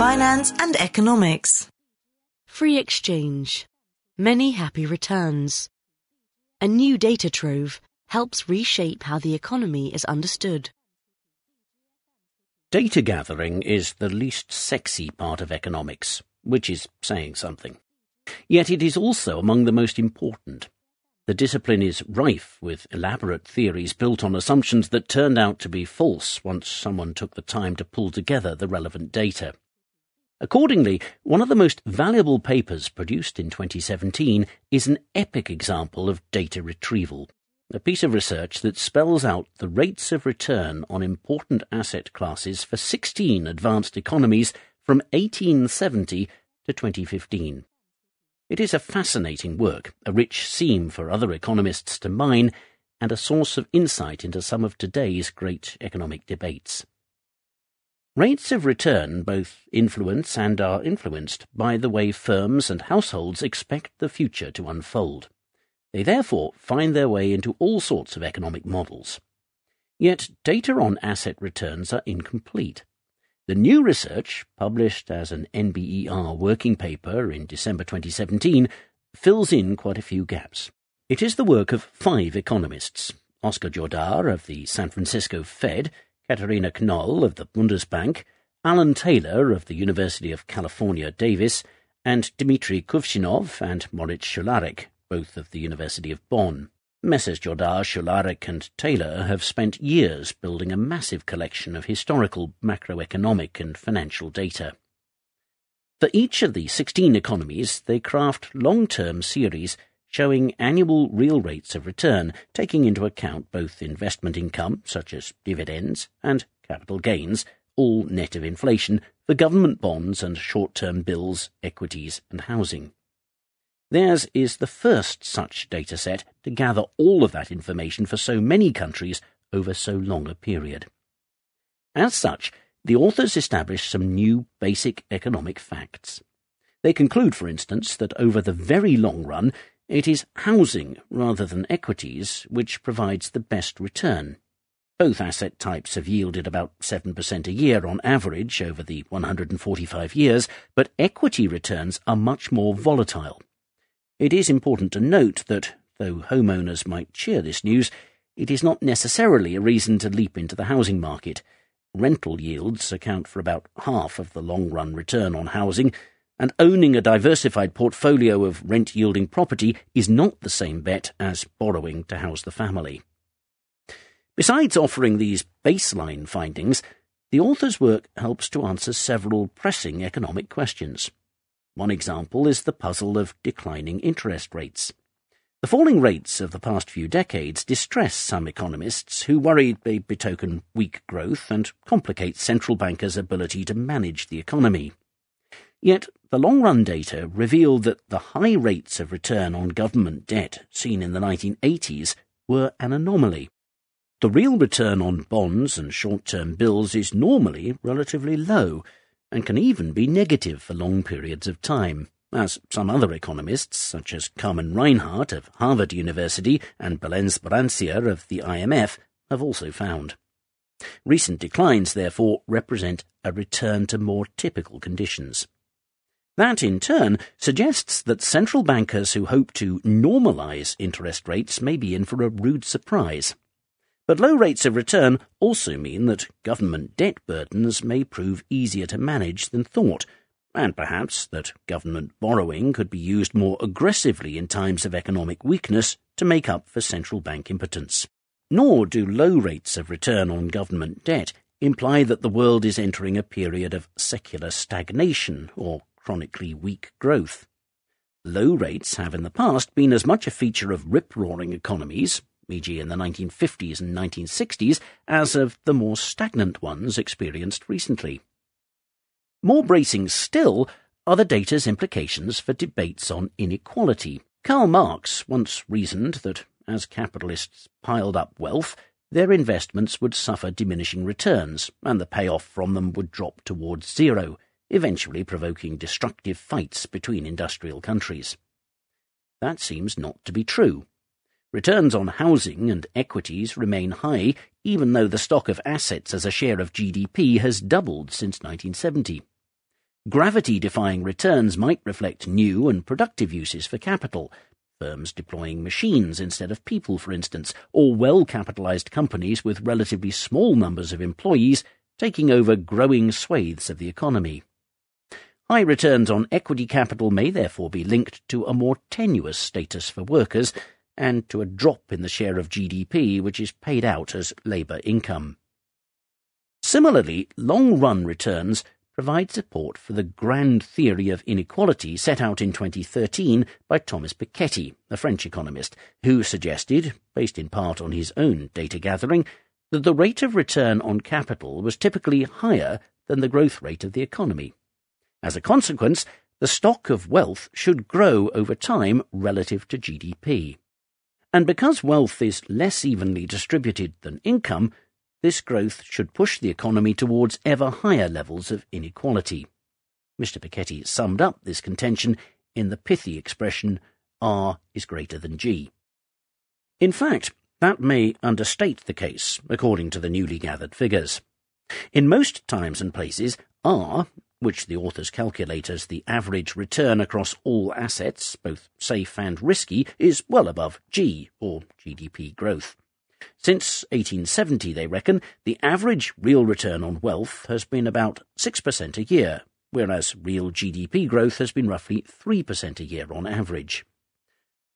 finance and economics. Free exchange. Many happy returns. A new data trove helps reshape how the economy is understood. Data gathering is the least sexy part of economics, which is saying something. Yet it is also among the most important. The discipline is rife with elaborate theories built on assumptions that turned out to be false once someone took the time to pull together the relevant data. Accordingly, one of the most valuable papers produced in 2017 is an epic example of data retrieval, a piece of research that spells out the rates of return on important asset classes for 16 advanced economies from 1870 to 2015. It is a fascinating work, a rich seam for other economists to mine, and a source of insight into some of today's great economic debates. Rates of return both influence and are influenced by the way firms and households expect the future to unfold. They therefore find their way into all sorts of economic models. Yet data on asset returns are incomplete. The new research, published as an NBER working paper in December 2017, fills in quite a few gaps. It is the work of five economists Oscar Jordà of the San Francisco Fed, Katharina Knoll of the Bundesbank, Alan Taylor of the University of California, Davis, and Dmitry Kuvshinov and Moritz Schularick, both of the University of Bonn. Messrs. Jordà, Schularick, and Taylor have spent years building a massive collection of historical macroeconomic and financial data. For each of the 16 economies, they craft long-term series showing annual real rates of return, taking into account both investment income, such as dividends, and capital gains, all net of inflation, for government bonds and short-term bills, equities, and housing. Theirs is the first such data set to gather all of that information for so many countries over so long a period. As such, the authors establish some new basic economic facts. They conclude, for instance, that over the very long run, it is housing rather than equities which provides the best return. Both asset types have yielded about 7% a year on average over the 145 years, but equity returns are much more volatile. It is important to note that, though homeowners might cheer this news, it is not necessarily a reason to leap into the housing market. Rental yields account for about half of the long run return on housing, and owning a diversified portfolio of rent yielding property is not the same bet as borrowing to house the family. Besides offering these baseline findings, the author's work helps to answer several pressing economic questions. One example is the puzzle of declining interest rates. The falling rates of the past few decades distress some economists who worry they betoken weak growth and complicate central bankers' ability to manage the economy. Yet the long-run data revealed that the high rates of return on government debt seen in the 1980s were an anomaly. The real return on bonds and short-term bills is normally relatively low, and can even be negative for long periods of time, as some other economists, such as Carmen Reinhart of Harvard University and Belén Sbrancia of the IMF, have also found. Recent declines, therefore, represent a return to more typical conditions. That, in turn, suggests that central bankers who hope to normalise interest rates may be in for a rude surprise. But low rates of return also mean that government debt burdens may prove easier to manage than thought, and perhaps that government borrowing could be used more aggressively in times of economic weakness to make up for central bank impotence. Nor do low rates of return on government debt imply that the world is entering a period of secular stagnation or chronically weak growth. Low rates have in the past been as much a feature of rip-roaring economies, e.g. in the 1950s and 1960s, as of the more stagnant ones experienced recently. More bracing still are the data's implications for debates on inequality. Karl Marx once reasoned that as capitalists piled up wealth, their investments would suffer diminishing returns, and the payoff from them would drop towards zero, eventually provoking destructive fights between industrial countries. That seems not to be true. Returns on housing and equities remain high, even though the stock of assets as a share of GDP has doubled since 1970. Gravity-defying returns might reflect new and productive uses for capital, firms deploying machines instead of people, for instance, or well-capitalized companies with relatively small numbers of employees taking over growing swathes of the economy. High returns on equity capital may therefore be linked to a more tenuous status for workers and to a drop in the share of GDP which is paid out as labour income. Similarly, long-run returns provide support for the grand theory of inequality set out in 2013 by Thomas Piketty, a French economist, who suggested, based in part on his own data gathering, that the rate of return on capital was typically higher than the growth rate of the economy. As a consequence, the stock of wealth should grow over time relative to GDP. And because wealth is less evenly distributed than income, this growth should push the economy towards ever higher levels of inequality. Mr. Piketty summed up this contention in the pithy expression, R is greater than G. In fact, that may understate the case, according to the newly gathered figures. In most times and places, R, which the authors calculate as the average return across all assets, both safe and risky, is well above G, or GDP growth. Since 1870, they reckon, the average real return on wealth has been about 6% a year, whereas real GDP growth has been roughly 3% a year on average.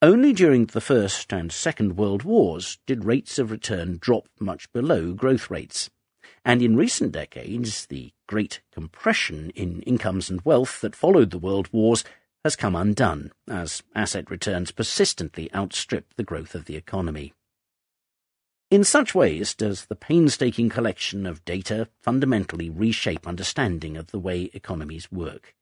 Only during the First and Second World Wars did rates of return drop much below growth rates. And in recent decades, the great compression in incomes and wealth that followed the World Wars has come undone, as asset returns persistently outstrip the growth of the economy. In such ways does the painstaking collection of data fundamentally reshape understanding of the way economies work.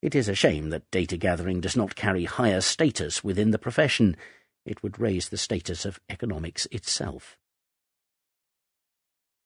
It is a shame that data gathering does not carry higher status within the profession. It would raise the status of economics itself.